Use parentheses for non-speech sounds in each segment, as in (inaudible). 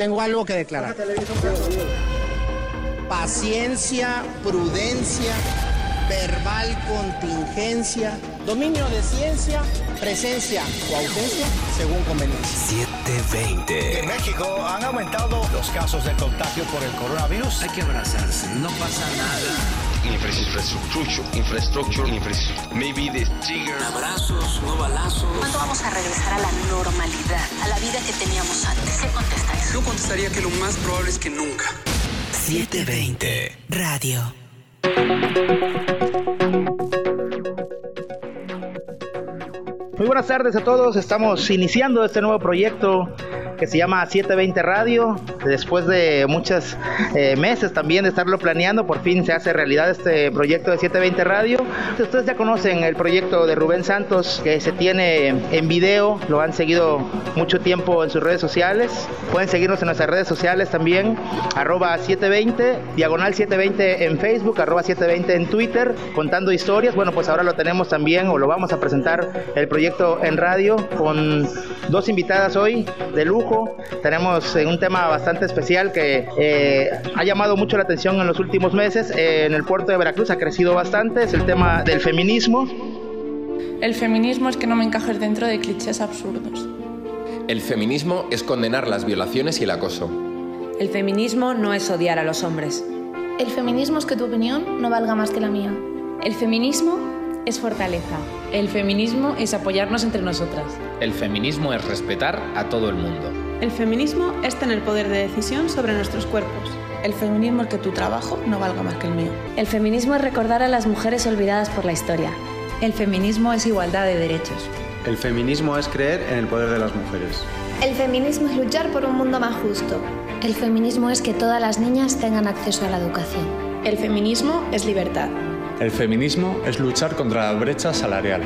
Tengo algo que declarar. Paciencia, prudencia, verbal contingencia, dominio de ciencia, presencia o ausencia según conveniencia. 720. En México han aumentado los casos de contagio por el coronavirus. Hay que abrazarse, no pasa nada. Infrastructure, infrastructure, infrastructure. Maybe the trigger. Abrazos, no balazos. ¿Cuándo vamos a regresar a la normalidad, a la vida que teníamos antes? ¿Qué contesta eso? Yo contestaría que lo más probable es que nunca. 720. Radio. Muy buenas tardes a todos. Estamos iniciando este nuevo proyecto que se llama 720 Radio. Después de muchos eh, meses también de estarlo planeando, por fin se hace realidad este proyecto de 720 Radio. Ustedes ya conocen el proyecto de Rubén Santos que se tiene en video, lo han seguido mucho tiempo en sus redes sociales. Pueden seguirnos en nuestras redes sociales también, arroba 720, diagonal 720 en Facebook, arroba 720 en Twitter, contando historias. Bueno, pues ahora lo tenemos también o lo vamos a presentar el proyecto en radio con dos invitadas hoy de lujo tenemos eh, un tema bastante especial que eh, ha llamado mucho la atención en los últimos meses. Eh, en el puerto de Veracruz ha crecido bastante, es el tema del feminismo. El feminismo es que no me encajes dentro de clichés absurdos. El feminismo es condenar las violaciones y el acoso. El feminismo no es odiar a los hombres. El feminismo es que tu opinión no valga más que la mía. El feminismo es fortaleza. El feminismo es apoyarnos entre nosotras. El feminismo es respetar a todo el mundo. El feminismo es tener poder de decisión sobre nuestros cuerpos. El feminismo es que tu trabajo no valga más que el mío. El feminismo es recordar a las mujeres olvidadas por la historia. El feminismo es igualdad de derechos. El feminismo es creer en el poder de las mujeres. El feminismo es luchar por un mundo más justo. El feminismo es que todas las niñas tengan acceso a la educación. El feminismo es libertad. El feminismo es luchar contra la brecha salarial.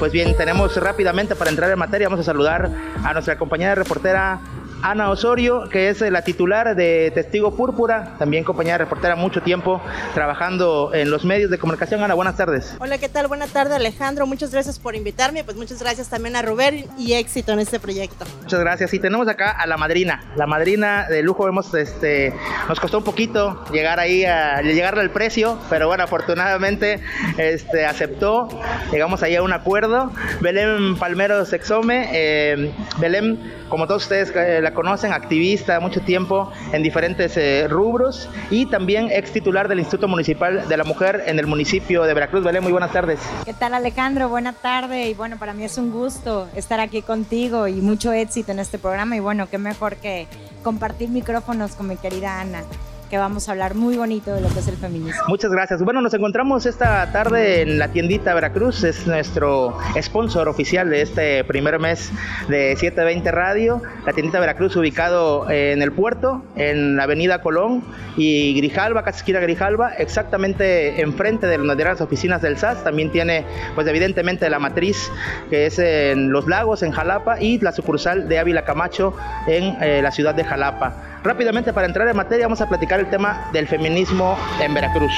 Pues bien, tenemos rápidamente para entrar en materia, vamos a saludar a nuestra compañera reportera Ana Osorio, que es la titular de Testigo Púrpura, también compañera reportera mucho tiempo trabajando en los medios de comunicación. Ana, buenas tardes. Hola, ¿qué tal? Buenas tardes, Alejandro. Muchas gracias por invitarme. Pues muchas gracias también a Rubén y éxito en este proyecto. Muchas gracias. Y tenemos acá a la madrina, la madrina de lujo. Vemos, este, nos costó un poquito llegar ahí a llegarle al precio, pero bueno, afortunadamente este, aceptó. Llegamos ahí a un acuerdo. Belén Palmero Sexome, eh, Belén, como todos ustedes eh, la conocen, activista mucho tiempo en diferentes eh, rubros y también ex titular del Instituto Municipal de la Mujer en el municipio de Veracruz. Belén, muy buenas tardes. ¿Qué tal Alejandro? Buena tarde y bueno, para mí es un gusto estar aquí contigo y mucho éxito en este programa y bueno, qué mejor que compartir micrófonos con mi querida Ana que vamos a hablar muy bonito de lo que es el feminismo. Muchas gracias. Bueno, nos encontramos esta tarde en la tiendita Veracruz, es nuestro sponsor oficial de este primer mes de 720 Radio, la tiendita Veracruz ubicado en el puerto, en la avenida Colón y Grijalba, casi esquina Grijalba, exactamente enfrente de las oficinas del SAS, también tiene pues evidentemente la matriz que es en Los Lagos, en Jalapa y la sucursal de Ávila Camacho en eh, la ciudad de Jalapa. Rápidamente, para entrar en materia, vamos a platicar el tema del feminismo en Veracruz.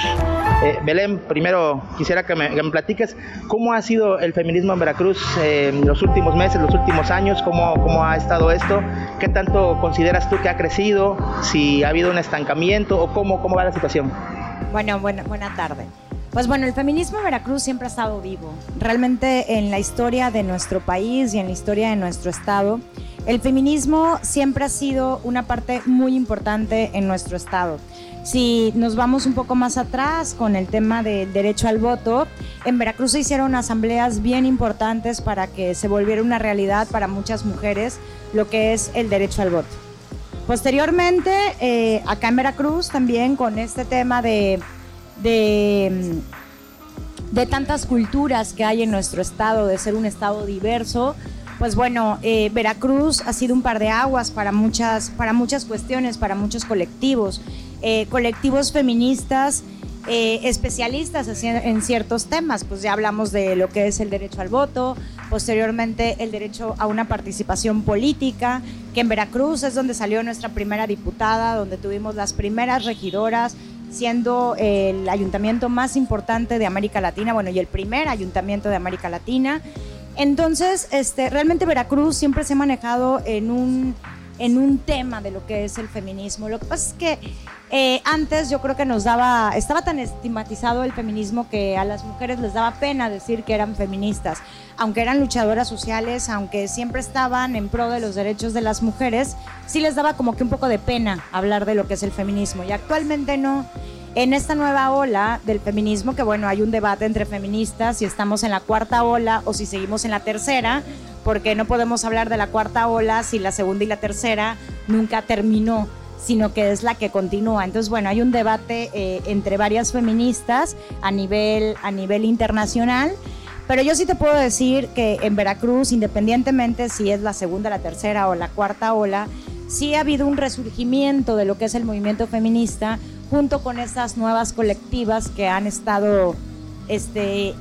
Eh, Belén, primero quisiera que me, platiques cómo ha sido el feminismo en Veracruz en los últimos meses, los últimos años, cómo, cómo ha estado esto, qué tanto consideras tú que ha crecido, si ha habido un estancamiento o cómo, cómo va la situación. Bueno, buena, buena tarde. Pues bueno, el feminismo en Veracruz siempre ha estado vivo. Realmente en la historia de nuestro país y en la historia de nuestro estado, el feminismo siempre ha sido una parte muy importante en nuestro estado. Si nos vamos un poco más atrás con el tema del derecho al voto, en Veracruz se hicieron asambleas bien importantes para que se volviera una realidad para muchas mujeres lo que es el derecho al voto. Posteriormente, eh, acá en Veracruz también con este tema de, de, de tantas culturas que hay en nuestro estado, de ser un estado diverso, pues bueno, eh, Veracruz ha sido un par de aguas para muchas, para muchas cuestiones, para muchos colectivos, eh, colectivos feministas. Eh, especialistas en ciertos temas, pues ya hablamos de lo que es el derecho al voto, posteriormente el derecho a una participación política, que en Veracruz es donde salió nuestra primera diputada, donde tuvimos las primeras regidoras, siendo el ayuntamiento más importante de América Latina, bueno, y el primer ayuntamiento de América Latina Entonces, este, realmente Veracruz siempre se ha manejado en un, en un tema de lo que es el feminismo. Lo que pasa es que eh, antes yo creo que nos daba, estaba tan estigmatizado el feminismo que a las mujeres les daba pena decir que eran feministas, aunque eran luchadoras sociales, aunque siempre estaban en pro de los derechos de las mujeres, sí les daba como que un poco de pena hablar de lo que es el feminismo. Y actualmente no. En esta nueva ola del feminismo, que bueno, hay un debate entre feministas si estamos en la cuarta ola o si seguimos en la tercera, porque no podemos hablar de la cuarta ola si la segunda y la tercera nunca terminó sino que es la que continúa. Entonces, bueno, hay un debate eh, entre varias feministas a nivel, a nivel internacional. Pero yo sí te puedo decir que en Veracruz, independientemente si es la segunda, la tercera o la cuarta ola, sí ha habido un resurgimiento de lo que es el movimiento feminista junto con estas nuevas colectivas que han estado, este,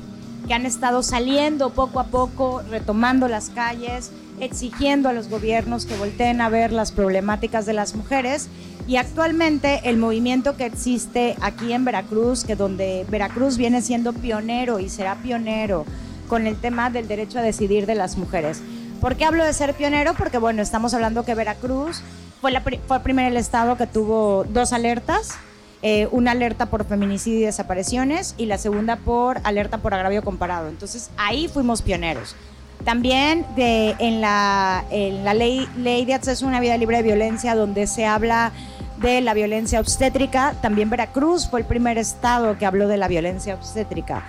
que han estado saliendo poco a poco, retomando las calles, exigiendo a los gobiernos que volteen a ver las problemáticas de las mujeres y actualmente el movimiento que existe aquí en Veracruz, que donde Veracruz viene siendo pionero y será pionero con el tema del derecho a decidir de las mujeres. ¿Por qué hablo de ser pionero? Porque bueno, estamos hablando que Veracruz fue, la, fue el primer estado que tuvo dos alertas, eh, una alerta por feminicidio y desapariciones y la segunda por alerta por agravio comparado. Entonces ahí fuimos pioneros. También de, en, la, en la ley, ley de acceso a una vida libre de violencia, donde se habla de la violencia obstétrica, también Veracruz fue el primer estado que habló de la violencia obstétrica.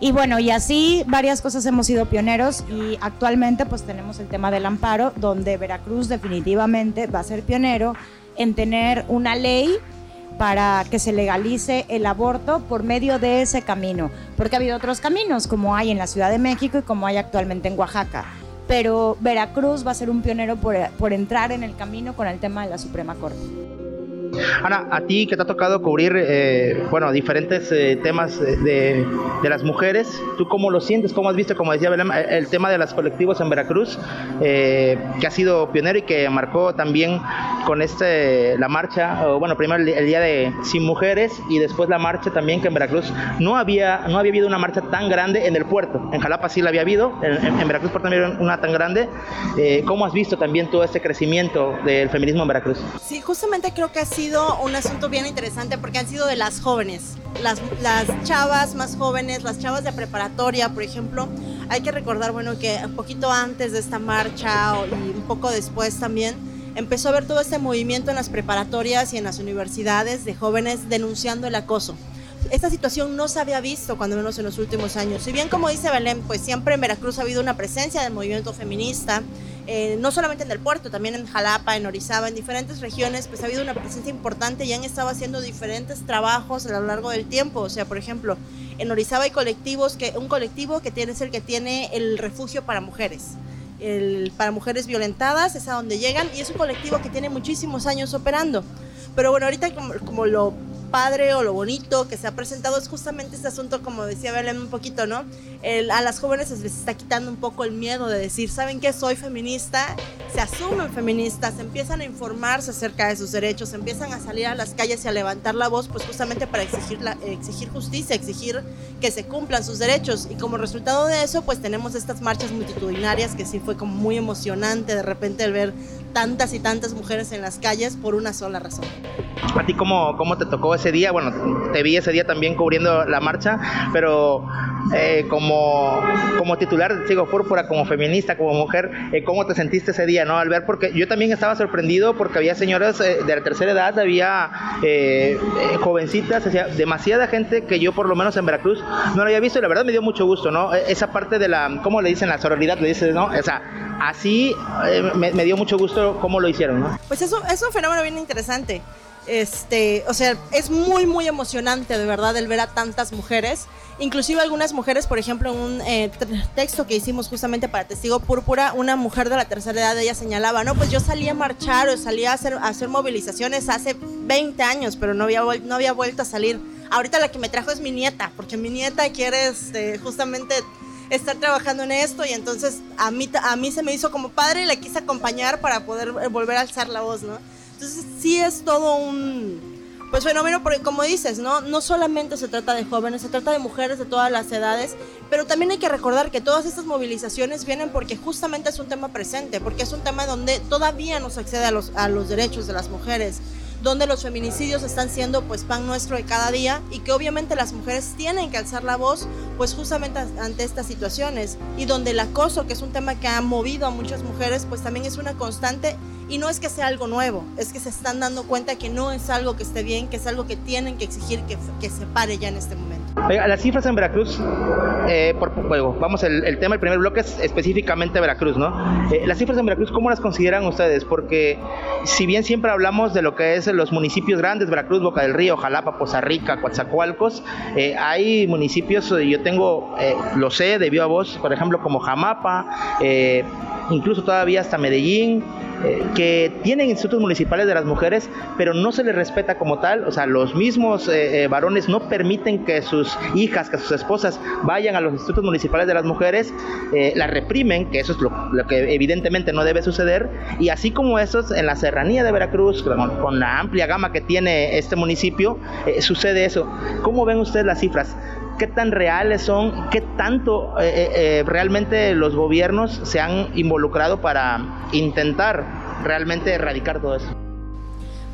Y bueno, y así varias cosas hemos sido pioneros y actualmente pues tenemos el tema del amparo, donde Veracruz definitivamente va a ser pionero en tener una ley para que se legalice el aborto por medio de ese camino, porque ha habido otros caminos, como hay en la Ciudad de México y como hay actualmente en Oaxaca. Pero Veracruz va a ser un pionero por, por entrar en el camino con el tema de la Suprema Corte. Ana, a ti que te ha tocado cubrir, eh, bueno, diferentes eh, temas de, las mujeres, ¿tú cómo lo sientes? ¿Cómo has visto, como decía Belén, el tema de los colectivos en Veracruz, eh, que ha sido pionero y que marcó también con este la marcha, o bueno, primero el, día de Sin Mujeres y después la marcha también que en Veracruz no había, no había habido una marcha tan grande en el puerto. En Jalapa sí la había habido, en, Veracruz por también una tan grande. ¿Cómo has visto también todo este crecimiento del feminismo en Veracruz? Sí, justamente creo que así un asunto bien interesante porque han sido de las jóvenes, las, las chavas más jóvenes, las chavas de preparatoria, por ejemplo. Hay que recordar, bueno, que un poquito antes de esta marcha y un poco después también, empezó a haber todo este movimiento en las preparatorias y en las universidades de jóvenes denunciando el acoso. Esta situación no se había visto cuando menos en los últimos años. Si bien como dice Belén, pues siempre en Veracruz ha habido una presencia del movimiento feminista, eh, no solamente en el puerto, también en Jalapa, en Orizaba, en diferentes regiones, pues ha habido una presencia importante y han estado haciendo diferentes trabajos a lo largo del tiempo. O sea, por ejemplo, en Orizaba hay colectivos, que, un colectivo que tiene, es el que tiene el refugio para mujeres. El, para mujeres violentadas, es a donde llegan, y es un colectivo que tiene muchísimos años operando. Pero bueno, ahorita como, como lo padre o lo bonito que se ha presentado es justamente este asunto, como decía Belén un poquito, ¿no? a las jóvenes se les está quitando un poco el miedo de decir, ¿saben qué? Soy feminista, se asumen feministas, empiezan a informarse acerca de sus derechos, empiezan a salir a las calles y a levantar la voz, pues justamente para exigir, la, exigir justicia, exigir que se cumplan sus derechos. Y como resultado de eso, pues tenemos estas marchas multitudinarias que sí fue como muy emocionante de repente el ver tantas y tantas mujeres en las calles por una sola razón. ¿A ti cómo, cómo te tocó ese día? Bueno, te vi ese día también cubriendo la marcha, pero eh, como, como titular Sigo Púrpura, como feminista, como mujer, eh, ¿cómo te sentiste ese día, no? Al ver, porque yo también estaba sorprendido porque había señoras eh, de la tercera edad, había jovencitas, demasiada gente que yo por lo menos en Veracruz no lo había visto y la verdad me dio mucho gusto, ¿no? E, esa parte de la, ¿cómo le dicen? La sororidad, le dices, ¿no? O sea, así me, me, dio mucho gusto cómo lo hicieron, ¿no? Pues eso es un fenómeno bien interesante. Este, o sea, es muy, muy emocionante de verdad el ver a tantas mujeres. Inclusive algunas mujeres, por ejemplo, en un eh, texto que hicimos justamente para Testigo Púrpura, una mujer de la tercera edad, ella señalaba, no, pues yo salí a marchar o salí a hacer, movilizaciones hace 20 años, pero no había, no había vuelto a salir. Ahorita la que me trajo es mi nieta, porque mi nieta quiere este, justamente estar trabajando en esto y entonces a mí, a mí se me hizo como padre y le quise acompañar para poder volver a alzar la voz, ¿no? Entonces sí es todo un, Pues bueno, porque como dices, ¿no? No solamente se trata de jóvenes, se trata de mujeres de todas las edades, pero también hay que recordar que todas estas movilizaciones vienen porque justamente es un tema presente, porque es un tema donde todavía no se accede a los, a los derechos de las mujeres donde los feminicidios están siendo pues pan nuestro de cada día y que obviamente las mujeres tienen que alzar la voz pues justamente ante estas situaciones y donde el acoso, que es un tema que ha movido a muchas mujeres, pues también es una constante y no es que sea algo nuevo, es que se están dando cuenta que no es algo que esté bien, que es algo que tienen que exigir que, que se pare ya en este momento. las cifras en Veracruz, eh, por, bueno, vamos, el, el, tema, el primer bloque es específicamente Veracruz, ¿no? Eh, las cifras en Veracruz, ¿cómo las consideran ustedes? Porque si bien siempre hablamos de lo que es los municipios grandes, Veracruz, Boca del Río, Jalapa, Poza Rica, Coatzacoalcos, eh, hay municipios, yo tengo, eh, lo sé, debió a vos, por ejemplo, como Jamapa, eh, incluso todavía hasta Medellín, eh, que tienen institutos municipales de las mujeres, pero no se les respeta como tal. O sea, los mismos eh, eh, varones no permiten que sus hijas, que sus esposas vayan a los institutos municipales de las mujeres, las reprimen, que eso es lo, que evidentemente no debe suceder. Y así como eso, en la serranía de Veracruz, con, la amplia gama que tiene este municipio, sucede eso. ¿Cómo ven ustedes las cifras? Qué tan reales son, qué tanto eh, eh, eh, realmente los gobiernos se han involucrado para intentar realmente erradicar todo eso.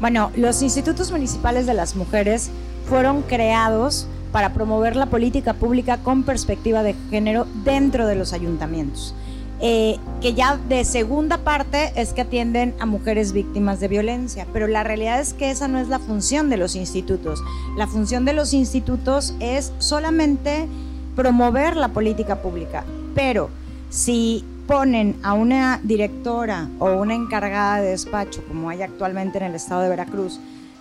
Bueno, los institutos municipales de las mujeres fueron creados para promover la política pública con perspectiva de género dentro de los ayuntamientos. Eh, que ya de segunda parte es que atienden a mujeres víctimas de violencia, pero la realidad es que esa no es la función de los institutos. La función de los institutos es solamente promover la política pública, pero si ponen a una directora o una encargada de despacho, como hay actualmente en el estado de Veracruz,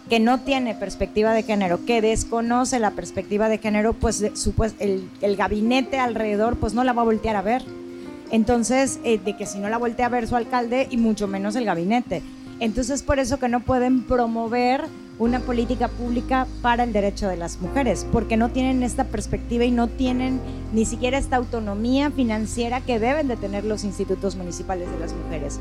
que no tiene perspectiva de género, que desconoce la perspectiva de género, pues, el, el gabinete alrededor pues no la va a voltear a ver entonces, eh, de que si no la voltea a ver su alcalde y mucho menos el gabinete. Entonces, por eso que no pueden promover una política pública para el derecho de las mujeres, porque no tienen esta perspectiva y no tienen ni siquiera esta autonomía financiera que deben de tener los institutos municipales de las mujeres.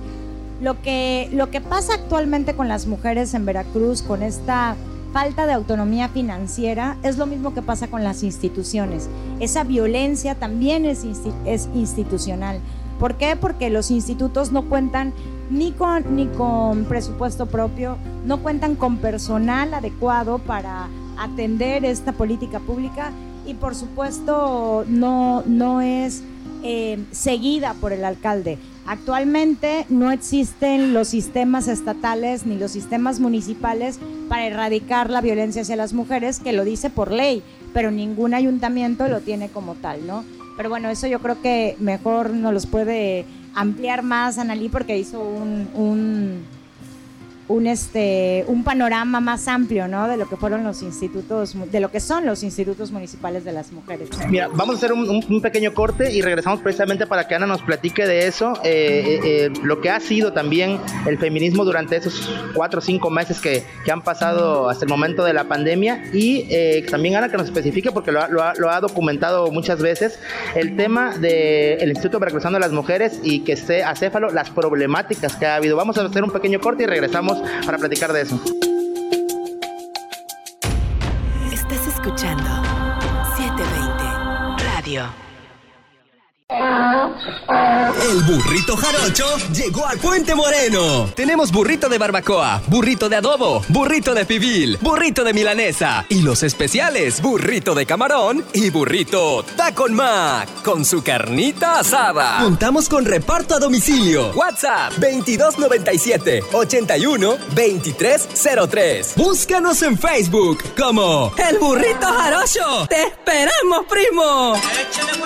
Lo que, lo que pasa actualmente con las mujeres en Veracruz, con esta falta de autonomía financiera es lo mismo que pasa con las instituciones. Esa violencia también es, institucional. ¿Por qué? Porque los institutos no cuentan ni con, ni con presupuesto propio, no cuentan con personal adecuado para atender esta política pública y por supuesto no, no es eh, seguida por el alcalde. Actualmente no existen los sistemas estatales ni los sistemas municipales para erradicar la violencia hacia las mujeres, que lo dice por ley, pero ningún ayuntamiento lo tiene como tal, ¿no? Pero bueno, eso yo creo que mejor nos los puede ampliar más Analí porque hizo un, un un, este, un panorama más amplio ¿no? de lo que fueron los institutos, de lo que son los institutos municipales de las mujeres. Mira, vamos a hacer un, pequeño corte y regresamos precisamente para que Ana nos platique de eso, eh, eh, eh, lo que ha sido también el feminismo durante esos cuatro o cinco meses que, que han pasado hasta el momento de la pandemia y también Ana que nos especifique, porque lo ha, lo ha, documentado muchas veces, el tema del Instituto Veracruzano de las Mujeres y que esté acéfalo, las problemáticas que ha habido. Vamos a hacer un pequeño corte y regresamos para platicar de eso. Estás escuchando 720 Radio. El burrito jarocho llegó al Puente Moreno. Tenemos burrito de barbacoa, burrito de adobo, burrito de pibil, burrito de milanesa y los especiales, burrito de camarón y burrito tacon mac con su carnita asada. Contamos con reparto a domicilio. WhatsApp 2297 81 2303. Búscanos en Facebook como El Burrito Jarocho. ¡Te esperamos, primo! ¡Échale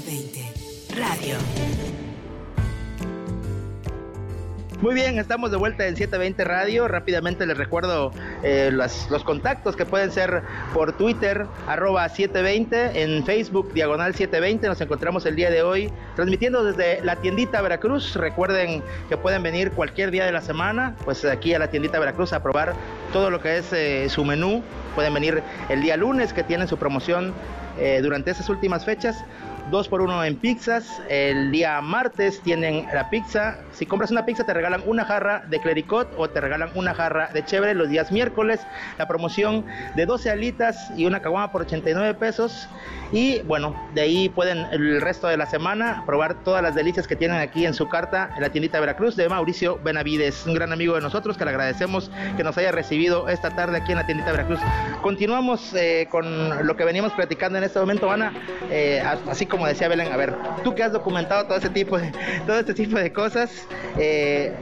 720 Radio. Muy bien, estamos de vuelta en 720 Radio. Rápidamente les recuerdo eh, los, contactos que pueden ser por Twitter, arroba 720, en Facebook, diagonal 720. Nos encontramos el día de hoy transmitiendo desde la tiendita Veracruz. Recuerden que pueden venir cualquier día de la semana, pues aquí a la tiendita Veracruz a probar todo lo que es eh, su menú. Pueden venir el día lunes que tienen su promoción eh, durante esas últimas fechas dos por uno en pizzas. El día martes tienen la pizza. Si compras una pizza te regalan una jarra de clericot o te regalan una jarra de chévere. Los días miércoles la promoción de 12 alitas y una caguama por 89 pesos. Y bueno, de ahí pueden el resto de la semana probar todas las delicias que tienen aquí en su carta en la tiendita Veracruz de Mauricio Benavides, un gran amigo de nosotros que le agradecemos que nos haya recibido esta tarde aquí en la tiendita Veracruz. Continuamos eh, con lo que veníamos platicando en este momento, Ana, eh, así como decía Belén, a ver, tú que has documentado todo ese tipo de, (laughs) todo este tipo de cosas, eh,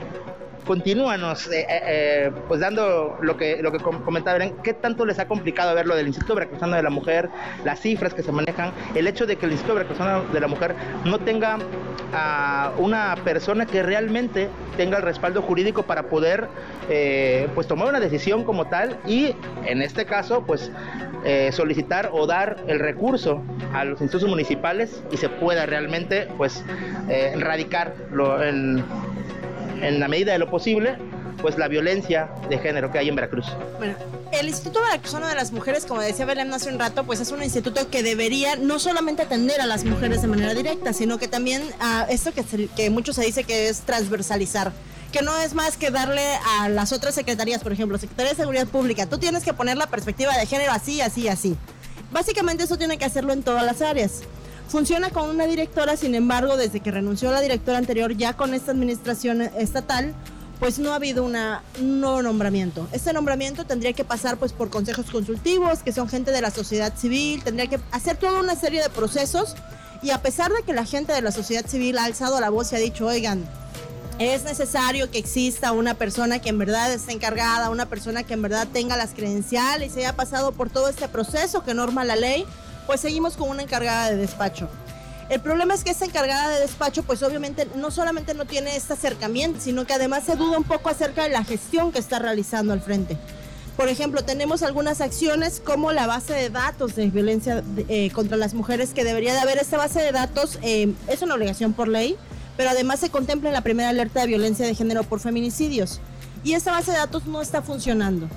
continúanos eh, eh, eh, pues dando lo que lo que comentaba qué tanto les ha complicado ver lo del Instituto Veracruzano de la Mujer, las cifras que se manejan, el hecho de que el Instituto Veracruzano de la Mujer no tenga a una persona que realmente tenga el respaldo jurídico para poder pues tomar una decisión como tal y en este caso pues solicitar o dar el recurso a los institutos municipales y se pueda realmente pues erradicar lo, el, en la medida de lo posible, pues la violencia de género que hay en Veracruz. Bueno, el Instituto Veracruzano de las Mujeres, como decía Belén hace un rato, pues es un instituto que debería no solamente atender a las mujeres de manera directa, sino que también a esto que, que mucho se dice que es transversalizar que no es más que darle a las otras secretarías, por ejemplo, Secretaría de Seguridad Pública, tú tienes que poner la perspectiva de género así, así, así. Básicamente eso tiene que hacerlo en todas las áreas. Funciona con una directora, sin embargo, desde que renunció la directora anterior, ya con esta administración estatal, pues no ha habido una, un nuevo nombramiento. Este nombramiento tendría que pasar pues por consejos consultivos, que son gente de la sociedad civil, tendría que hacer toda una serie de procesos y a pesar de que la gente de la sociedad civil ha alzado la voz y ha dicho, oigan, es necesario que exista una persona que en verdad esté encargada, una persona que en verdad tenga las credenciales y haya pasado por todo este proceso que norma la ley, pues seguimos con una encargada de despacho. El problema es que esta encargada de despacho, pues obviamente no solamente no tiene este acercamiento, sino que además se duda un poco acerca de la gestión que está realizando al frente. Por ejemplo, tenemos algunas acciones como la base de datos de violencia eh, contra las mujeres, que debería de haber esta base de datos, eh, es una obligación por ley, pero además se contempla en la primera alerta de violencia de género por feminicidios. Y esta base de datos no está funcionando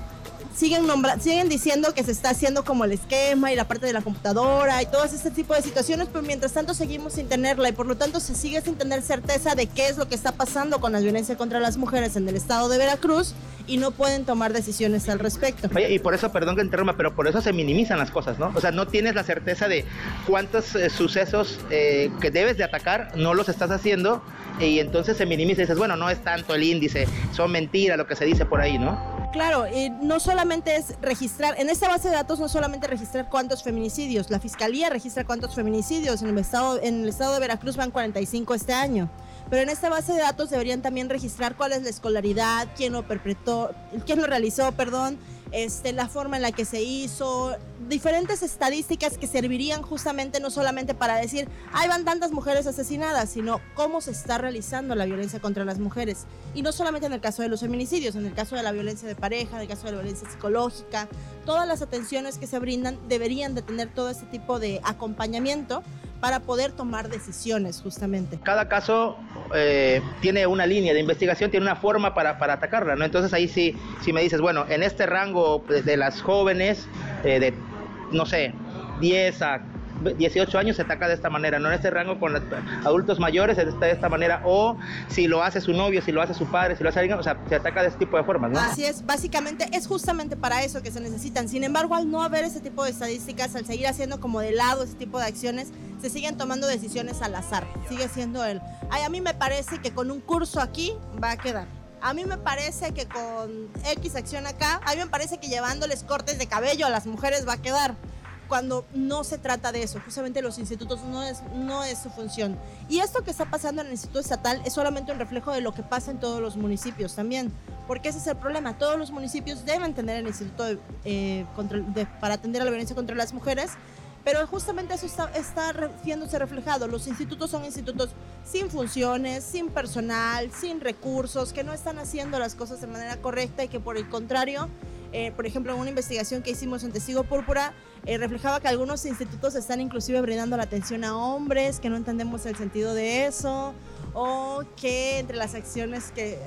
siguen, siguen diciendo que se está haciendo como el esquema y la parte de la computadora y todo este tipo de situaciones, pero mientras tanto seguimos sin tenerla y por lo tanto se sigue sin tener certeza de qué es lo que está pasando con la violencia contra las mujeres en el estado de Veracruz y no pueden tomar decisiones al respecto. Y por eso, perdón que interrumpa, pero por eso se minimizan las cosas, ¿no? O sea, no tienes la certeza de cuántos eh, sucesos eh, que debes de atacar no los estás haciendo y entonces se minimiza y dices, bueno, no es tanto el índice, son mentiras lo que se dice por ahí, ¿no? Claro, y no solamente es registrar, en esta base de datos no solamente registrar cuántos feminicidios, la fiscalía registra cuántos feminicidios, en el estado, en el estado de Veracruz van 45 este año. Pero en esta base de datos deberían también registrar cuál es la escolaridad, quién lo perpetró, quién lo realizó, perdón, este, la forma en la que se hizo, diferentes estadísticas que servirían justamente no solamente para decir, hay van tantas mujeres asesinadas, sino cómo se está realizando la violencia contra las mujeres. Y no solamente en el caso de los feminicidios, en el caso de la violencia de pareja, en el caso de la violencia psicológica, todas las atenciones que se brindan deberían de tener todo este tipo de acompañamiento para poder tomar decisiones justamente. Cada caso eh, tiene una línea de investigación, tiene una forma para, para, atacarla, ¿no? Entonces ahí sí, si me dices, bueno, en este rango de, las jóvenes, eh, de, no sé, 10 a 18 años se ataca de esta manera, no en este rango con adultos mayores se está de esta manera, o si lo hace su novio, si lo hace su padre, si lo hace alguien, o sea, se ataca de este tipo de formas, ¿no? Así es, básicamente es justamente para eso que se necesitan. Sin embargo, al no haber ese tipo de estadísticas, al seguir haciendo como de lado ese tipo de acciones, se siguen tomando decisiones al azar. Sigue siendo el, ay, a mí me parece que con un curso aquí va a quedar. A mí me parece que con X acción acá, a mí me parece que llevándoles cortes de cabello a las mujeres va a quedar cuando no se trata de eso. Justamente los institutos no es, no es su función. Y esto que está pasando en el Instituto Estatal es solamente un reflejo de lo que pasa en todos los municipios también. Porque ese es el problema. Todos los municipios deben tener el Instituto eh, para atender a la violencia contra las mujeres. Pero justamente eso está, está viéndose reflejado. Los institutos son institutos sin funciones, sin personal, sin recursos, que no están haciendo las cosas de manera correcta y que por el contrario eh, por ejemplo, en una investigación que hicimos en Testigo Púrpura, eh, reflejaba que algunos institutos están inclusive brindando la atención a hombres, que no entendemos el sentido de eso, o que entre las acciones que,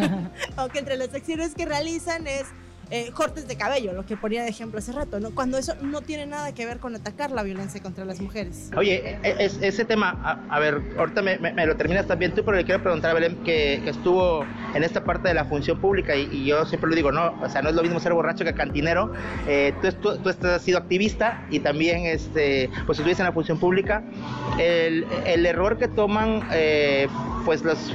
(laughs) o que entre las acciones que realizan es eh, cortes de cabello, lo que ponía de ejemplo hace rato, ¿no? Cuando eso no tiene nada que ver con atacar la violencia contra las mujeres. Oye, e, e, ese tema, a, ver, ahorita me, lo terminas también tú, pero le quiero preguntar a Belén que, estuvo en esta parte de la función pública y, yo siempre lo digo, no, o sea, no es lo mismo ser borracho que cantinero. Eh, tú, tú, tú, has sido activista y también, este, pues estuviste en la función pública. El, el error que toman, eh, pues los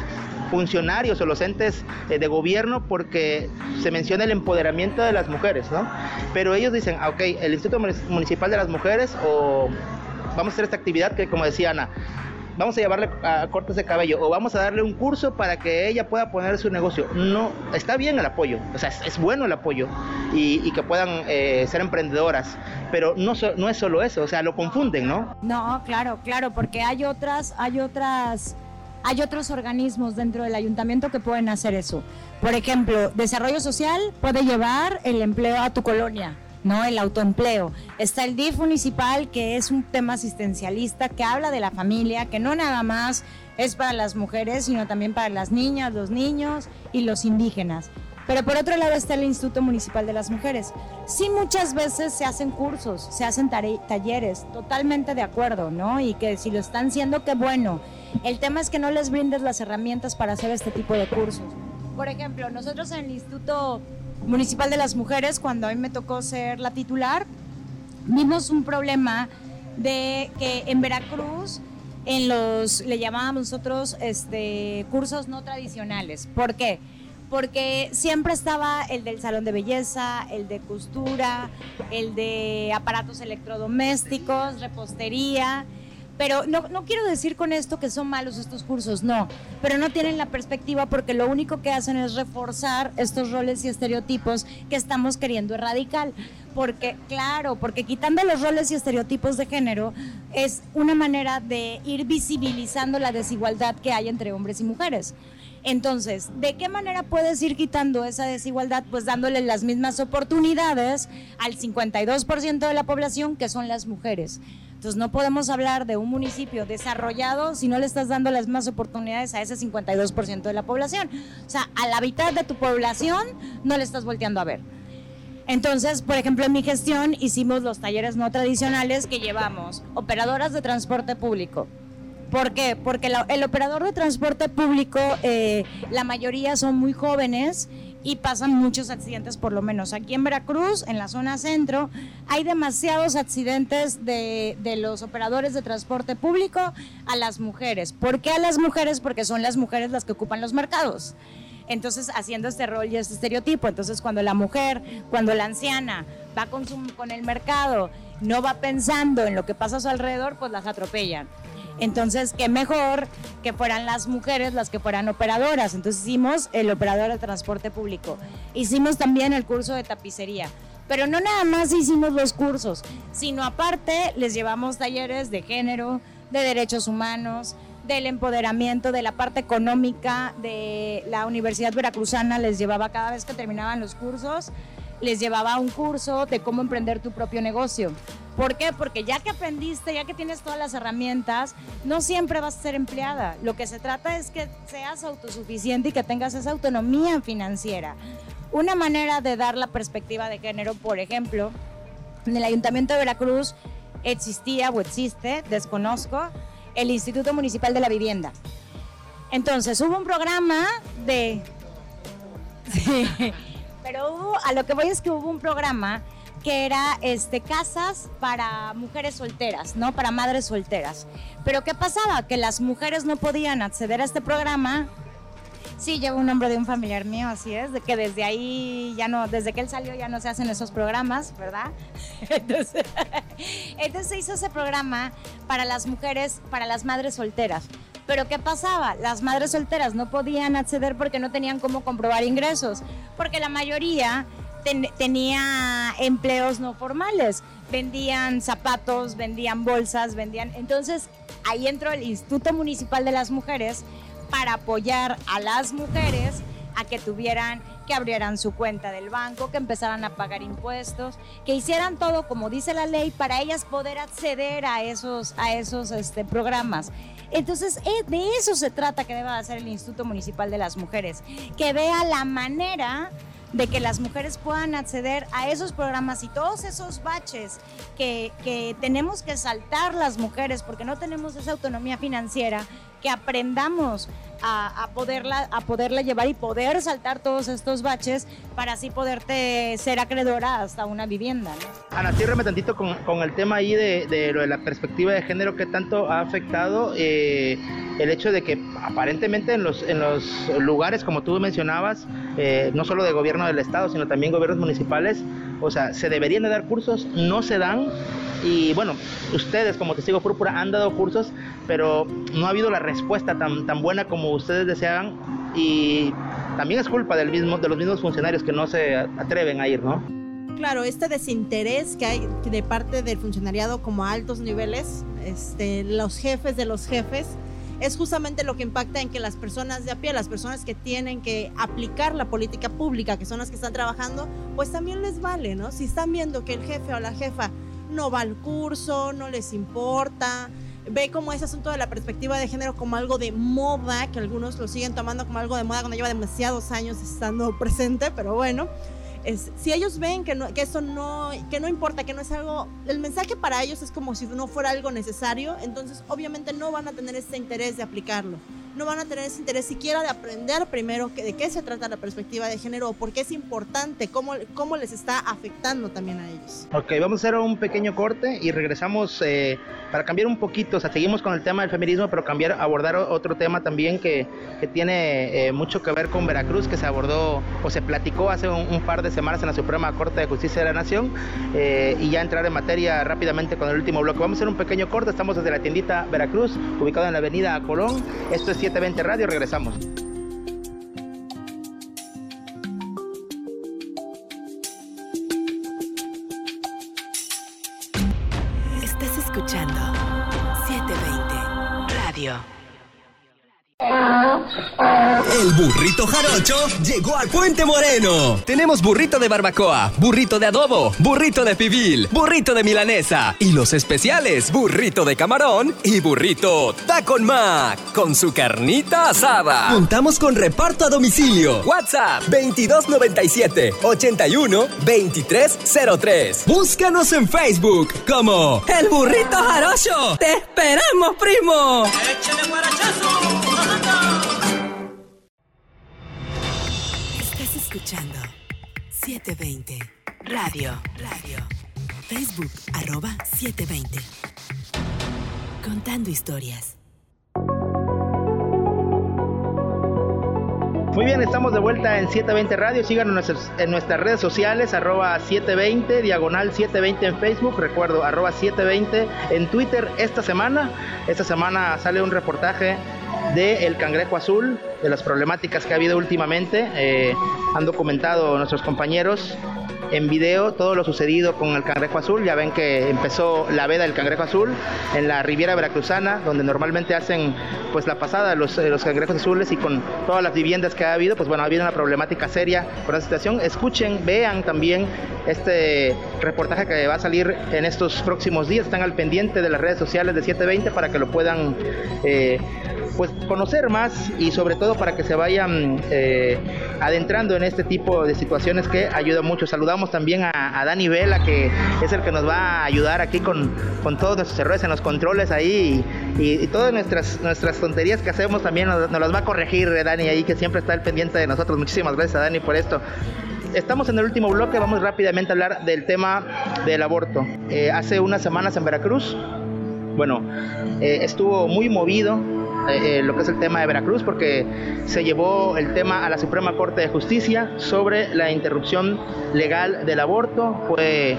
funcionarios o los entes eh, de gobierno porque se menciona el empoderamiento de las mujeres, ¿no? Pero ellos dicen, ah, ok, el Instituto Municipal de las Mujeres o vamos a hacer esta actividad que como decía Ana, vamos a llevarle a cortes de cabello o vamos a darle un curso para que ella pueda poner su negocio. No, está bien el apoyo, o sea, es, bueno el apoyo y, que puedan eh, ser emprendedoras, pero no, no es solo eso, o sea, lo confunden, ¿no? No, claro, claro, porque hay otras, hay otras hay otros organismos dentro del ayuntamiento que pueden hacer eso. Por ejemplo, desarrollo social puede llevar el empleo a tu colonia, ¿no? El autoempleo. Está el DIF municipal, que es un tema asistencialista, que habla de la familia, que no nada más es para las mujeres, sino también para las niñas, los niños y los indígenas. Pero por otro lado está el Instituto Municipal de las Mujeres. Sí, muchas veces se hacen cursos, se hacen talleres, totalmente de acuerdo, ¿no? Y que si lo están haciendo, qué bueno. El tema es que no les brindes las herramientas para hacer este tipo de cursos. Por ejemplo, nosotros en el Instituto Municipal de las Mujeres, cuando a mí me tocó ser la titular, vimos un problema de que en Veracruz en los le llamábamos nosotros este cursos no tradicionales. ¿Por qué? Porque siempre estaba el del salón de belleza, el de costura, el de aparatos electrodomésticos, repostería, pero no, no, quiero decir con esto que son malos estos cursos, no, pero no tienen la perspectiva porque lo único que hacen es reforzar estos roles y estereotipos que estamos queriendo erradicar. Porque, claro, porque quitando los roles y estereotipos de género es una manera de ir visibilizando la desigualdad que hay entre hombres y mujeres. Entonces, ¿de qué manera puedes ir quitando esa desigualdad? Pues dándole las mismas oportunidades al 52% de la población que son las mujeres. Entonces no podemos hablar de un municipio desarrollado si no le estás dando las mismas oportunidades a ese 52% de la población. O sea, a la mitad de tu población no le estás volteando a ver. Entonces, por ejemplo, en mi gestión hicimos los talleres no tradicionales que llevamos operadoras de transporte público, ¿Por qué? Porque el operador de transporte público, eh, la mayoría son muy jóvenes y pasan muchos accidentes, por lo menos. Aquí en Veracruz, en la zona centro, hay demasiados accidentes de, los operadores de transporte público a las mujeres. ¿Por qué a las mujeres? Porque son las mujeres las que ocupan los mercados. Entonces, haciendo este rol y este estereotipo. Entonces, cuando la mujer, cuando la anciana va con el mercado, no va pensando en lo que pasa a su alrededor, pues las atropellan. Entonces, qué mejor que fueran las mujeres las que fueran operadoras. Entonces hicimos el operador de transporte público. Hicimos también el curso de tapicería. Pero no nada más hicimos los cursos, sino aparte les llevamos talleres de género, de derechos humanos, del empoderamiento, de la parte económica de la Universidad Veracruzana, les llevaba cada vez que terminaban los cursos, les llevaba un curso de cómo emprender tu propio negocio. ¿Por qué? Porque ya que aprendiste, ya que tienes todas las herramientas, no siempre vas a ser empleada. Lo que se trata es que seas autosuficiente y que tengas esa autonomía financiera. Una manera de dar la perspectiva de género, por ejemplo, en el Ayuntamiento de Veracruz existía o existe, desconozco, el Instituto Municipal de la Vivienda. Entonces hubo un programa de... (laughs) pero hubo, a lo que voy es que hubo un programa que era este, casas para mujeres solteras, ¿no? Para madres solteras. Pero ¿qué pasaba? Que las mujeres no podían acceder a este programa. Sí, lleva un nombre de un familiar mío, así es, de que desde ahí ya no, desde que él salió ya no se hacen esos programas, ¿verdad? (laughs) Entonces, (laughs) entonces se hizo ese programa para las mujeres, para las madres solteras. Pero ¿qué pasaba? Las madres solteras no podían acceder porque no tenían cómo comprobar ingresos, porque la mayoría tenía empleos no formales. Vendían zapatos, vendían bolsas, vendían... Entonces ahí entró el Instituto Municipal de las Mujeres para apoyar a las mujeres a que tuvieran, que abrieran su cuenta del banco, que empezaran a pagar impuestos, que hicieran todo como dice la ley para ellas poder acceder a esos, a esos este, programas. Entonces, eh, de eso se trata que deba hacer el Instituto Municipal de las Mujeres, que vea la manera de que las mujeres puedan acceder a esos programas y todos esos baches que, que tenemos que saltar las mujeres porque no tenemos esa autonomía financiera, que aprendamos a, poderla, a poderla llevar y poder saltar todos estos baches para así poderte ser acreedora hasta una vivienda. ¿no? Ana, ciérrame tantito con, con, el tema ahí de, lo de la perspectiva de género que tanto ha afectado eh, el hecho de que aparentemente en los, en los lugares, como tú mencionabas, eh, no solo de gobierno del Estado, sino también gobiernos municipales, o sea, se deberían de dar cursos, no se dan. Y bueno, ustedes como testigo púrpura han dado cursos, pero no ha habido la respuesta tan, tan buena como ustedes deseaban. Y también es culpa del mismo, de los mismos funcionarios que no se atreven a ir, ¿no? Claro, este desinterés que hay de parte del funcionariado como a altos niveles, este, los jefes de los jefes, es justamente lo que impacta en que las personas de a pie, las personas que tienen que aplicar la política pública, que son las que están trabajando, pues también les vale, ¿no? Si están viendo que el jefe o la jefa no va al curso, no les importa, ve como ese asunto de la perspectiva de género como algo de moda, que algunos lo siguen tomando como algo de moda cuando lleva demasiados años estando (laughs) presente, pero bueno, si ellos ven que, no, que eso no, que no importa, que no es algo, el mensaje para ellos es como si no fuera algo necesario, entonces obviamente no van a tener ese interés de aplicarlo no van a tener ese interés siquiera de aprender primero que, de qué se trata la perspectiva de género o por qué es importante, cómo, cómo les está afectando también a ellos. Ok, vamos a hacer un pequeño corte y regresamos eh, para cambiar un poquito, o sea, seguimos con el tema del feminismo, pero cambiar, abordar otro tema también que, que tiene eh, mucho que ver con Veracruz, que se abordó o se platicó hace un, par de semanas en la Suprema Corte de Justicia de la Nación eh, y ya entrar en materia rápidamente con el último bloque. Vamos a hacer un pequeño corte, estamos desde la tiendita Veracruz, ubicado en la avenida Colón. Esto es 720 Radio, regresamos. El burrito jarocho llegó al Puente Moreno. Tenemos burrito de barbacoa, burrito de adobo, burrito de pibil, burrito de milanesa y los especiales, burrito de camarón y burrito tacon mac con su carnita asada. Contamos con reparto a domicilio. WhatsApp 2297 81 2303. Búscanos en Facebook como El Burrito Jarocho. ¡Te esperamos, primo! ¡Échale escuchando 720 Radio. Radio. Facebook arroba 720. Contando historias. Muy bien, estamos de vuelta en 720 Radio. Síganos en nuestras redes sociales, arroba 720, diagonal 720 en Facebook, recuerdo, arroba 720 en Twitter esta semana. Esta semana sale un reportaje de El Cangrejo Azul, de las problemáticas que ha habido últimamente. Eh, han documentado nuestros compañeros en video todo lo sucedido con el cangrejo azul. Ya ven que empezó la veda del cangrejo azul en la Riviera Veracruzana, donde normalmente hacen pues la pasada los, los cangrejos azules y con todas las viviendas que ha habido, pues bueno, ha habido una problemática seria por la situación. Escuchen, vean también este reportaje que va a salir en estos próximos días. Están al pendiente de las redes sociales de 720 para que lo puedan eh, pues conocer más y sobre todo para que se vayan eh, adentrando en este tipo de situaciones que ayuda mucho. Saludamos también a, Dani Vela, que es el que nos va a ayudar aquí con, con todos nuestros errores en los controles ahí y, todas nuestras, nuestras tonterías que hacemos también nos, las va a corregir eh, Dani ahí, que siempre está al pendiente de nosotros. Muchísimas gracias a Dani por esto estamos en el último bloque, vamos rápidamente a hablar del tema del aborto. Eh, hace unas semanas en Veracruz, bueno, estuvo muy movido eh, eh, lo que es el tema de Veracruz, porque se llevó el tema a la Suprema Corte de Justicia sobre la interrupción legal del aborto. Fue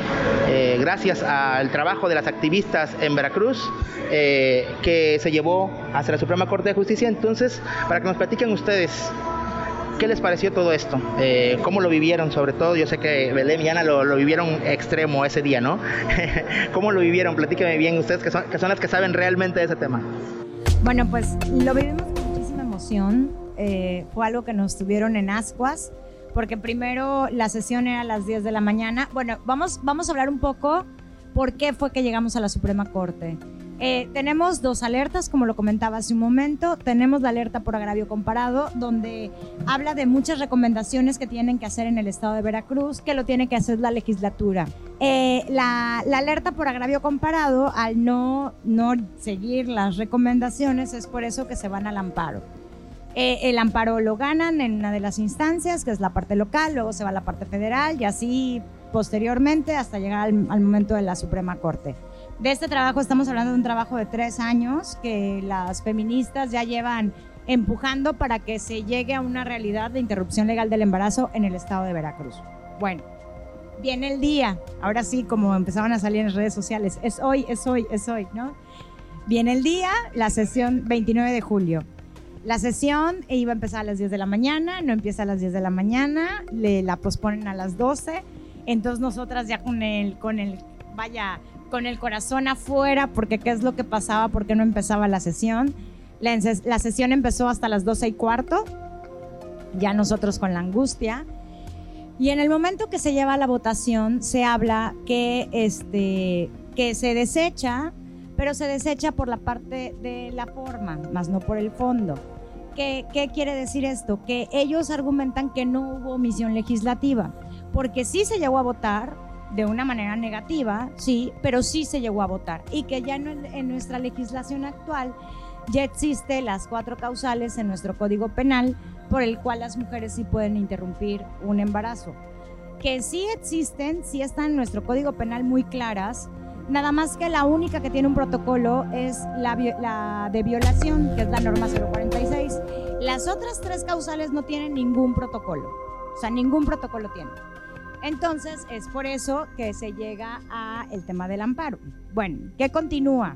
eh, gracias al trabajo de las activistas en Veracruz que se llevó hacia la Suprema Corte de Justicia. Entonces, para que nos platiquen ustedes ¿Qué les pareció todo esto? ¿Cómo lo vivieron sobre todo? Yo sé que Belén y Ana lo, vivieron extremo ese día, ¿no? (laughs) ¿Cómo lo vivieron? Platíquenme bien ustedes que son, que son las que saben realmente de ese tema. Bueno, pues lo vivimos con muchísima emoción. Eh, fue algo que nos tuvieron en ascuas, porque primero la sesión era a las 10 de la mañana. Bueno, vamos, vamos a hablar un poco por qué fue que llegamos a la Suprema Corte. Eh, tenemos dos alertas, como lo comentaba hace un momento. Tenemos la alerta por agravio comparado, donde habla de muchas recomendaciones que tienen que hacer en el estado de Veracruz, que lo tiene que hacer la legislatura. Eh, la, alerta por agravio comparado, al no, no seguir las recomendaciones, es por eso que se van al amparo. Eh, el amparo lo ganan en una de las instancias, que es la parte local, luego se va a la parte federal y así posteriormente hasta llegar al momento de la Suprema Corte. De este trabajo estamos hablando de un trabajo de tres años que las feministas ya llevan empujando para que se llegue a una realidad de interrupción legal del embarazo en el estado de Veracruz. Bueno, viene el día, ahora sí, como empezaban a salir en redes sociales, es hoy, es hoy, es hoy, ¿no? Viene el día, la sesión 29 de julio. La sesión iba a empezar a las 10 de la mañana, no empieza a las 10 de la mañana, le la posponen a las 12. Entonces nosotras ya con el, con el, vaya, con el corazón afuera, porque qué es lo que pasaba, por qué no empezaba la sesión. La, sesión empezó hasta las 12 y cuarto, ya nosotros con la angustia. Y en el momento que se lleva la votación, se habla que, este, que se desecha, pero se desecha por la parte de la forma, más no por el fondo. ¿Qué, ¿Qué quiere decir esto? Que ellos argumentan que no hubo omisión legislativa, porque sí se llegó a votar, de una manera negativa, sí, pero sí se llegó a votar y que ya en, nuestra legislación actual ya existe las cuatro causales en nuestro Código Penal por el cual las mujeres sí pueden interrumpir un embarazo. Que sí existen, sí están en nuestro Código Penal muy claras, nada más que la única que tiene un protocolo es la, la de violación, que es la norma 046. Las otras tres causales no tienen ningún protocolo, o sea, ningún protocolo tienen. Entonces es por eso que se llega a el tema del amparo. Bueno, ¿qué continúa?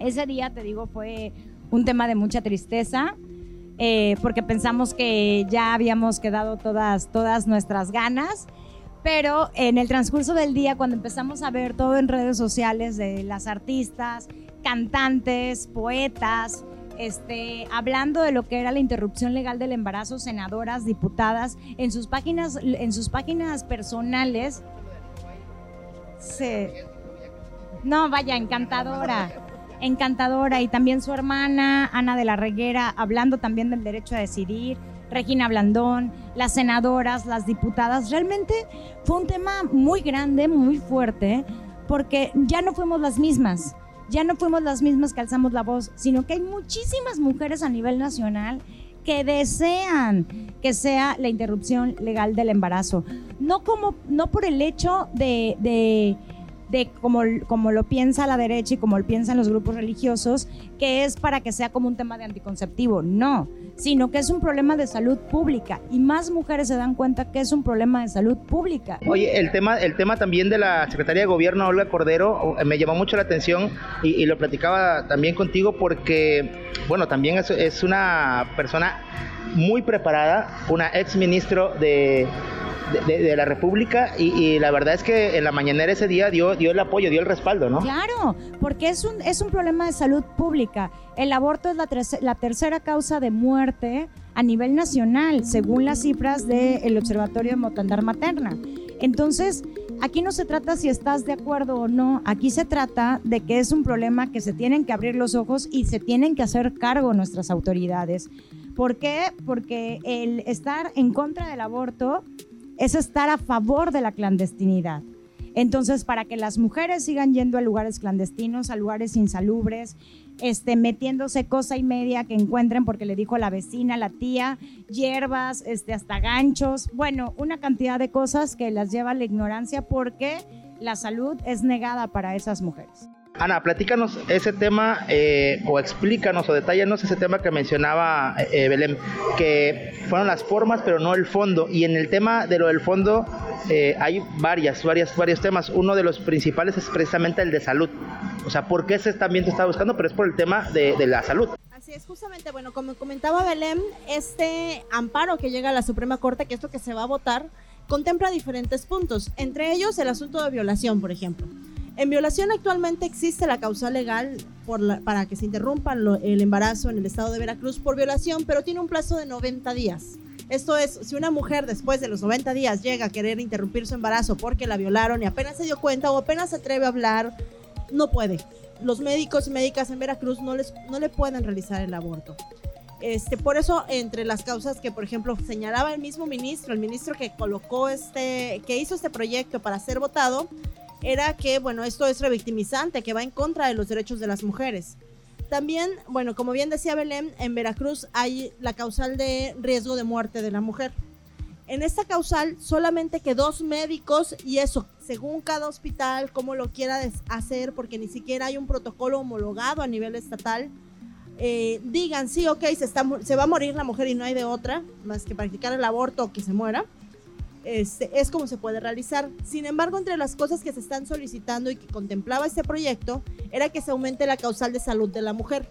Ese día, te digo, fue un tema de mucha tristeza. Eh, porque pensamos que ya habíamos quedado todas, todas nuestras ganas, pero en el transcurso del día, cuando empezamos a ver todo en redes sociales de las artistas, cantantes, poetas, este, hablando de lo que era la interrupción legal del embarazo, senadoras, diputadas, en sus páginas, en sus páginas personales. no, vaya, encantadora. Encantadora. Y también su hermana, Ana de la Reguera, hablando también del derecho a decidir. Regina Blandón, las senadoras, las diputadas. Realmente fue un tema muy grande, muy fuerte, porque ya no fuimos las mismas ya no fuimos las mismas que alzamos la voz, sino que hay muchísimas mujeres a nivel nacional que desean que sea la interrupción legal del embarazo. No, como, no por el hecho de, de, de como, como lo piensa la derecha y como lo piensan los grupos religiosos, que es para que sea como un tema de anticonceptivo. No, sino que es un problema de salud pública y más mujeres se dan cuenta que es un problema de salud pública. Oye, el tema, el tema también de la Secretaría de Gobierno, Olga Cordero, me llamó mucho la atención y, lo platicaba también contigo porque, bueno, también es, es una persona muy preparada, una ex ministro de de, la República y, la verdad es que en la mañanera ese día dio, dio el apoyo, dio el respaldo, ¿no? Claro, porque es un, es un problema de salud pública. El aborto es la, la tercera causa de muerte a nivel nacional, según las cifras del Observatorio de Motandar Materna. Entonces, aquí no se trata si estás de acuerdo o no, aquí se trata de que es un problema que se tienen que abrir los ojos y se tienen que hacer cargo nuestras autoridades. ¿Por qué? Porque el estar en contra del aborto es estar a favor de la clandestinidad. Entonces, para que las mujeres sigan yendo a lugares clandestinos, a lugares insalubres, este, metiéndose cosa y media que encuentren porque le dijo la vecina, la tía, hierbas, este, hasta ganchos, bueno, una cantidad de cosas que las lleva a la ignorancia porque la salud es negada para esas mujeres. Ana, platícanos ese tema eh, o explícanos o detállanos ese tema que mencionaba eh, Belén, que fueron las formas pero no el fondo. Y en el tema de lo del fondo eh, hay varias, varias, varios temas. Uno de los principales es precisamente el de salud. O sea, ¿por qué ese también te está buscando? Pero es por el tema de, de la salud. Así es, justamente, bueno, como comentaba Belén, este amparo que llega a la Suprema Corte, que esto que se va a votar, contempla diferentes puntos, entre ellos el asunto de violación, por ejemplo. En violación actualmente existe la causa legal para que se interrumpa el embarazo en el estado de Veracruz por violación, pero tiene un plazo de 90 días. Esto es, si una mujer después de los 90 días llega a querer interrumpir su embarazo porque la violaron y apenas se dio cuenta o apenas se atreve a hablar, no puede. los médicos y médicas en Veracruz no, les, no le pueden realizar el aborto. Este, por eso, entre las causas que, por ejemplo, señalaba el mismo ministro, el ministro que colocó este, que hizo este proyecto para ser votado, era que, bueno, esto es revictimizante, que va en contra de los derechos de las mujeres. También, bueno, como bien decía Belén, en Veracruz hay la causal de riesgo de muerte de la mujer. En esta causal, solamente que dos médicos, y eso, según cada hospital, como lo quiera hacer, porque ni siquiera hay un protocolo homologado a nivel estatal, eh, digan, sí, ok, se, está, se va a morir la mujer y no hay de otra, más que practicar el aborto o que se muera, este, es como se puede realizar. Sin embargo, entre las cosas que se están solicitando y que contemplaba este proyecto, era que se aumente la causal de salud de la mujer.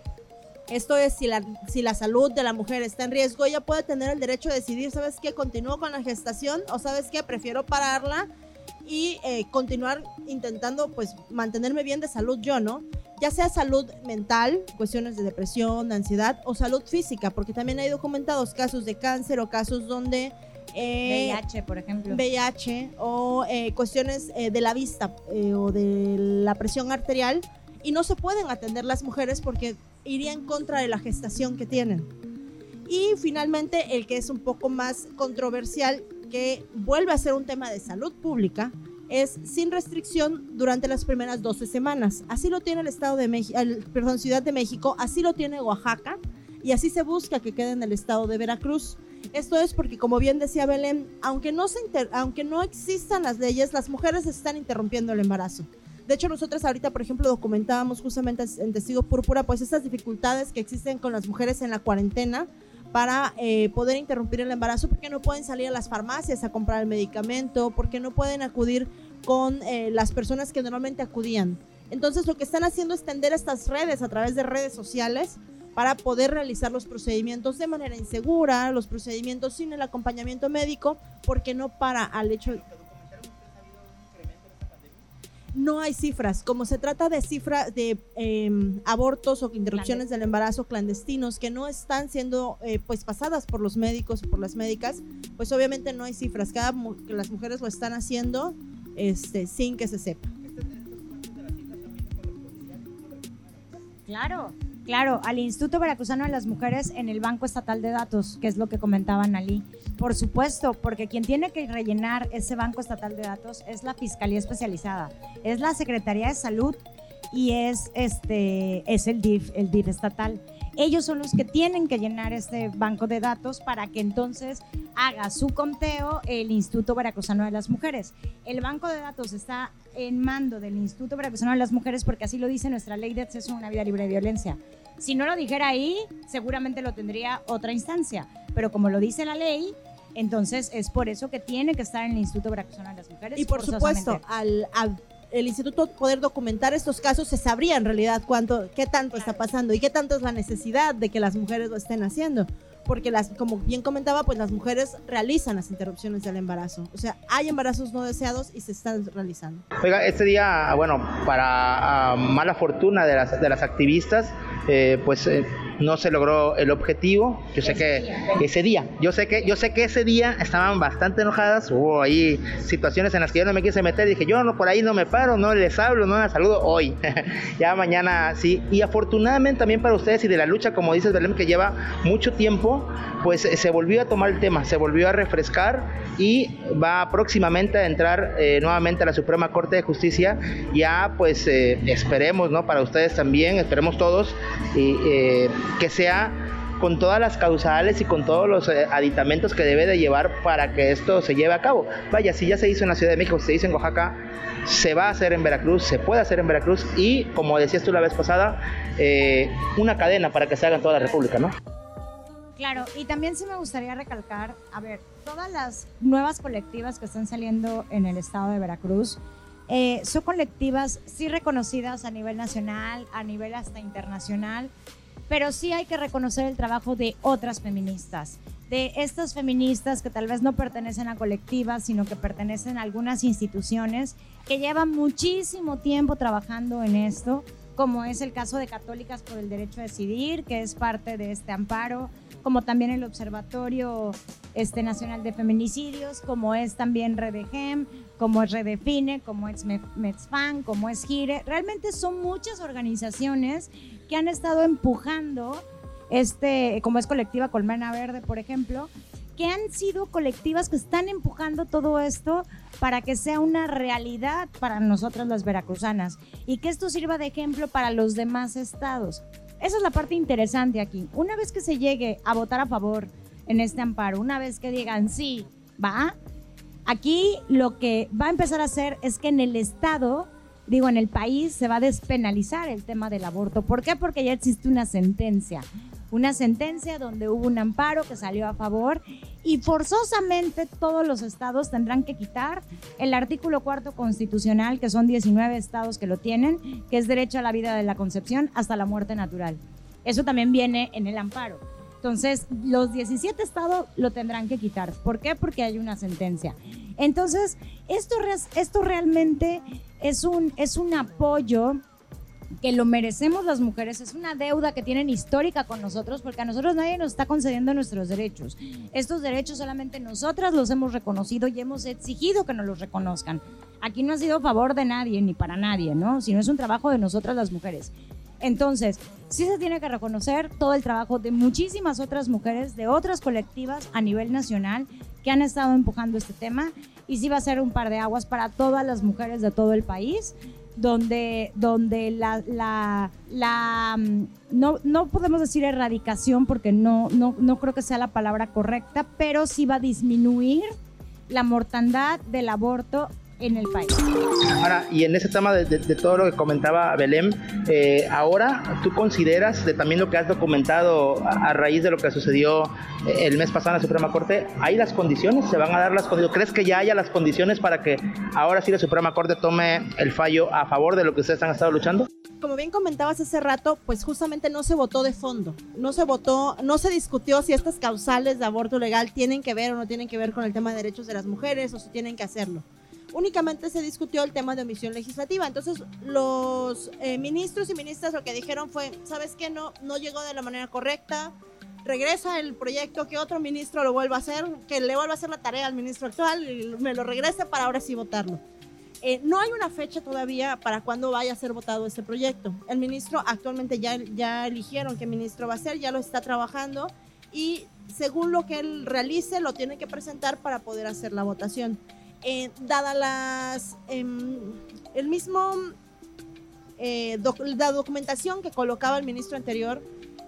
Esto es, si la, si la salud de la mujer está en riesgo, ella puede tener el derecho de decidir, ¿sabes qué? Continúo con la gestación o ¿sabes qué? Prefiero pararla y eh, continuar intentando pues mantenerme bien de salud yo, ¿no? Ya sea salud mental, cuestiones de depresión, de ansiedad o salud física, porque también hay documentados casos de cáncer o casos donde... Eh, VIH, por ejemplo. VIH o eh, cuestiones eh, de la vista o de la presión arterial y no se pueden atender las mujeres porque iría en contra de la gestación que tienen. Y finalmente el que es un poco más controversial que vuelve a ser un tema de salud pública es sin restricción durante las primeras 12 semanas. Así lo tiene el Estado de México, perdón, Ciudad de México, así lo tiene Oaxaca y así se busca que quede en el Estado de Veracruz. Esto es porque, como bien decía Belén, aunque no, se aunque no existan las leyes, las mujeres están interrumpiendo el embarazo. De hecho, nosotros ahorita, por ejemplo, documentábamos justamente en Testigo Púrpura, pues estas dificultades que existen con las mujeres en la cuarentena, para eh, poder interrumpir el embarazo porque no pueden salir a las farmacias a comprar el medicamento, porque no pueden acudir con eh, las personas que normalmente acudían. Entonces lo que están haciendo es tender estas redes a través de redes sociales para poder realizar los procedimientos de manera insegura, los procedimientos sin el acompañamiento médico, porque no para al hecho no hay cifras. Como se trata de cifras de em, abortos o interrupciones del embarazo clandestinos que no están siendo eh, pues pasadas por los médicos o por las médicas, pues obviamente no hay cifras. Cada que las mujeres lo están haciendo este, sin que se sepa. Claro, claro, al Instituto Veracruzano de las Mujeres en el Banco Estatal de Datos, que es lo que comentaban Ali. Por supuesto, porque quien tiene que rellenar ese banco estatal de datos es la Fiscalía Especializada, es la Secretaría de Salud y es, este, es el DIF, el DIF estatal. Ellos son los que tienen que llenar este banco de datos para que entonces haga su conteo el Instituto Veracruzano de las Mujeres. El banco de datos está en mando del Instituto Veracruzano de las Mujeres porque así lo dice nuestra ley de acceso a una vida libre de violencia. Si no lo dijera ahí, seguramente lo tendría otra instancia, pero como lo dice la ley, entonces es por eso que tiene que estar en el Instituto Veracruzano de las Mujeres. Y por supuesto, al, el instituto poder documentar estos casos, se sabría en realidad cuánto, qué tanto está pasando y qué tanto es la necesidad de que las mujeres lo estén haciendo. Porque las, como bien comentaba, pues las mujeres realizan las interrupciones del embarazo. O sea, hay embarazos no deseados y se están realizando. Oiga, este día, bueno, para ah, mala fortuna de las, de las activistas, eh, pues eh, no se logró el objetivo. Yo sé que ese día, yo sé que, yo sé que ese día estaban bastante enojadas. Hubo ahí situaciones en las que yo no me quise meter. Dije, yo no por ahí no me paro, no les hablo, no les saludo hoy. (laughs) ya mañana sí. Y afortunadamente también para ustedes y de la lucha, como dices Belén, que lleva mucho tiempo, pues se volvió a tomar el tema, se volvió a refrescar y va próximamente a entrar eh, nuevamente a la Suprema Corte de Justicia. Ya pues eh, esperemos, ¿no? Para ustedes también, esperemos todos. Y, eh, que sea con todas las causales y con todos los eh, aditamentos que debe de llevar para que esto se lleve a cabo. Vaya, si ya se hizo en la Ciudad de México, se hizo en Oaxaca, se va a hacer en Veracruz, se puede hacer en Veracruz y, como decías tú la vez pasada, eh, una cadena para que se haga en toda la República, ¿no? Claro, y también sí me gustaría recalcar, a ver, todas las nuevas colectivas que están saliendo en el estado de Veracruz, eh, son colectivas sí reconocidas a nivel nacional, a nivel hasta internacional, pero sí hay que reconocer el trabajo de otras feministas, de estas feministas que tal vez no pertenecen a colectivas, sino que pertenecen a algunas instituciones que llevan muchísimo tiempo trabajando en esto, como es el caso de Católicas por el Derecho a Decidir, que es parte de este amparo, como también el Observatorio este, Nacional de Feminicidios, como es también Redegem, como es Redefine, como es Metzfan, como es Gire. Realmente son muchas organizaciones que han estado empujando, este, como es Colectiva Colmena Verde, por ejemplo, que han sido colectivas que están empujando todo esto para que sea una realidad para nosotras las veracruzanas y que esto sirva de ejemplo para los demás estados. Esa es la parte interesante aquí. Una vez que se llegue a votar a favor en este amparo, una vez que digan sí, va, aquí lo que va a empezar a hacer es que en el estado digo, en el país se va a despenalizar el tema del aborto. ¿Por qué? Porque ya existe una sentencia una sentencia donde hubo un amparo que salió a favor y forzosamente todos los estados tendrán que quitar el artículo cuarto constitucional, que son 19 estados que lo tienen, que es derecho a la vida de la concepción hasta la muerte natural. Eso también viene en el amparo. Entonces, los 17 estados lo tendrán que quitar. ¿Por qué? Porque hay una sentencia. Entonces, esto, esto realmente es un, es un apoyo que lo merecemos las mujeres, es una deuda que tienen histórica con nosotros, porque a nosotros nadie nos está concediendo nuestros derechos. Estos derechos solamente nosotras los hemos reconocido y hemos exigido que nos los reconozcan. Aquí no ha sido a favor de nadie ni para nadie, ¿no? Sino es un trabajo de nosotras las mujeres. Entonces, sí se tiene que reconocer todo el trabajo de muchísimas otras mujeres, de otras colectivas a nivel nacional que han estado empujando este tema. Y sí va a ser un par de aguas para todas las mujeres de todo el país donde, donde la, la, la mm, no, no, podemos decir erradicación porque no, no, no creo que sea la palabra correcta, pero sí va a disminuir la mortandad del aborto en el país. Ahora, y en ese tema de, todo lo que comentaba Belém, eh, ahora tú consideras, de también lo que has documentado a, raíz de lo que sucedió eh, el mes pasado en la Suprema Corte, ¿hay las condiciones? ¿Se van a dar las condiciones? ¿Crees que ya haya las condiciones para que ahora sí la Suprema Corte tome el fallo a favor de lo que ustedes han estado luchando? Como bien comentabas hace rato, pues justamente no se votó de fondo, no se votó, no se discutió si estas causales de aborto legal tienen que ver o no tienen que ver con el tema de derechos de las mujeres o si tienen que hacerlo únicamente se discutió el tema de omisión legislativa. Entonces, los eh, ministros y ministras lo que dijeron fue, ¿sabes qué? No, no llegó de la manera correcta, regresa el proyecto, que otro ministro lo vuelva a hacer, que le vuelva a hacer la tarea al ministro actual y me lo regrese para ahora sí votarlo. Eh, no hay una fecha todavía para cuándo vaya a ser votado este proyecto. El ministro actualmente ya, ya eligieron qué ministro va a ser, ya lo está trabajando y según lo que él realice lo tiene que presentar para poder hacer la votación. Eh, dada las em, el mismo eh, la documentación que colocaba el ministro anterior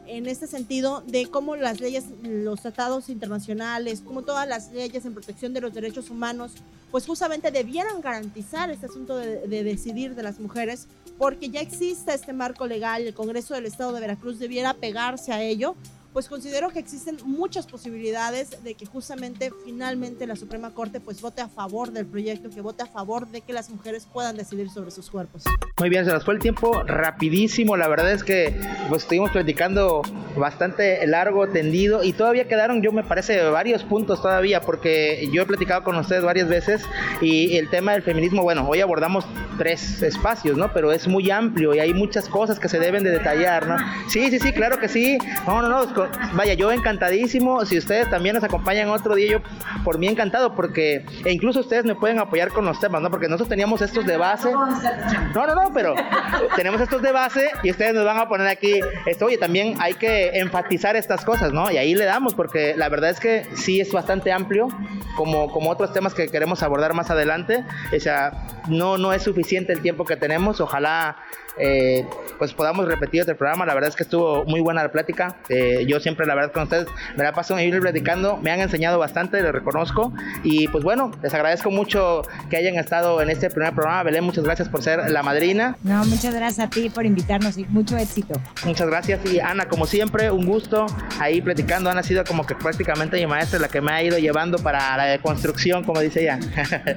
en este sentido de cómo las leyes, los tratados internacionales, como todas las leyes en protección de los derechos humanos, pues justamente debieran garantizar este asunto de, de, decidir de las mujeres, porque ya existe este marco legal, el Congreso del Estado de Veracruz debiera pegarse a ello, pues considero que existen muchas posibilidades de que justamente finalmente la Suprema Corte pues vote a favor del proyecto, que vote a favor de que las mujeres puedan decidir sobre sus cuerpos. Muy bien, se nos fue el tiempo rapidísimo, la verdad es que pues estuvimos platicando bastante largo, tendido y todavía quedaron yo me parece varios puntos todavía porque yo he platicado con ustedes varias veces y el tema del feminismo, bueno, hoy abordamos tres espacios, ¿no? Pero es muy amplio y hay muchas cosas que se deben de detallar, ¿no? Sí, sí, sí, claro que sí. No, no, no, vaya, yo encantadísimo. Si ustedes también nos acompañan otro día, yo por mí encantado, porque e incluso ustedes me pueden apoyar con los temas, ¿no? Porque nosotros teníamos estos de base. No, no, no, pero (laughs) tenemos estos de base y ustedes nos van a poner aquí esto. Oye, también hay que enfatizar estas cosas, ¿no? Y ahí le damos, porque la verdad es que sí es bastante amplio, como, como otros temas que queremos abordar más adelante. O sea, no, no es suficiente el tiempo que tenemos. Ojalá eh, pues podamos repetir otro programa. La verdad es que estuvo muy buena la plática. Eh, yo siempre, la verdad, con ustedes me la paso ir platicando. Me han enseñado bastante, les reconozco. Y pues bueno, les agradezco mucho que hayan estado en este primer programa. Belén, muchas gracias por ser la madrina. No, muchas gracias a ti por invitarnos y mucho éxito. Muchas gracias. Y Ana, como siempre, un gusto ahí platicando. Ana ha sido como que prácticamente mi maestra la que me ha ido llevando para la construcción, como dice ella.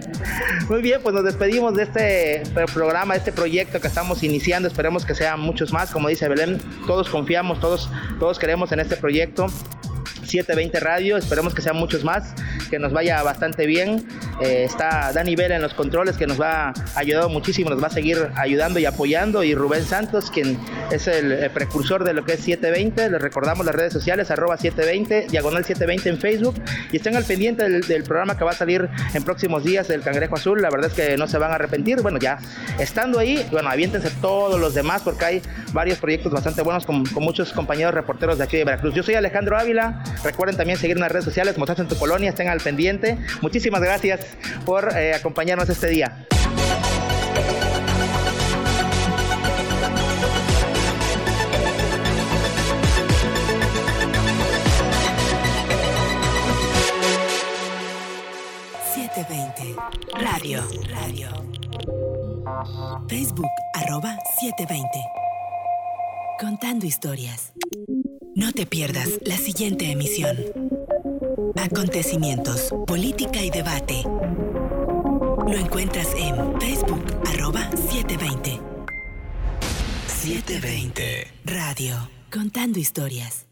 (laughs) muy bien, pues nos despedimos de este programa, de este proyecto que estamos iniciando esperemos que sean muchos más, como dice Belén, todos confiamos, todos, todos queremos en este proyecto. 720 Radio, esperemos que sean muchos más, que nos vaya bastante bien Eh, está Dani Vela en los controles que nos va a ayudar muchísimo, nos va a seguir ayudando y apoyando. Y Rubén Santos, quien es el, precursor de lo que es 720. Les recordamos las redes sociales, arroba 720, diagonal 720 en Facebook. Y estén al pendiente del, programa que va a salir en próximos días del Cangrejo Azul. La verdad es que no se van a arrepentir. Bueno, ya estando ahí, bueno, aviéntense todos los demás porque hay varios proyectos bastante buenos con, muchos compañeros reporteros de aquí de Veracruz. Yo soy Alejandro Ávila. Recuerden también seguirme en las redes sociales, mostrarse en tu colonia, estén al pendiente. Muchísimas por eh, acompañarnos este día. Radio, radio. Facebook, arroba 720. Contando historias. No te pierdas la siguiente emisión. Acontecimientos, política y debate. Lo encuentras en Facebook, arroba 720. 720. Radio. Contando historias.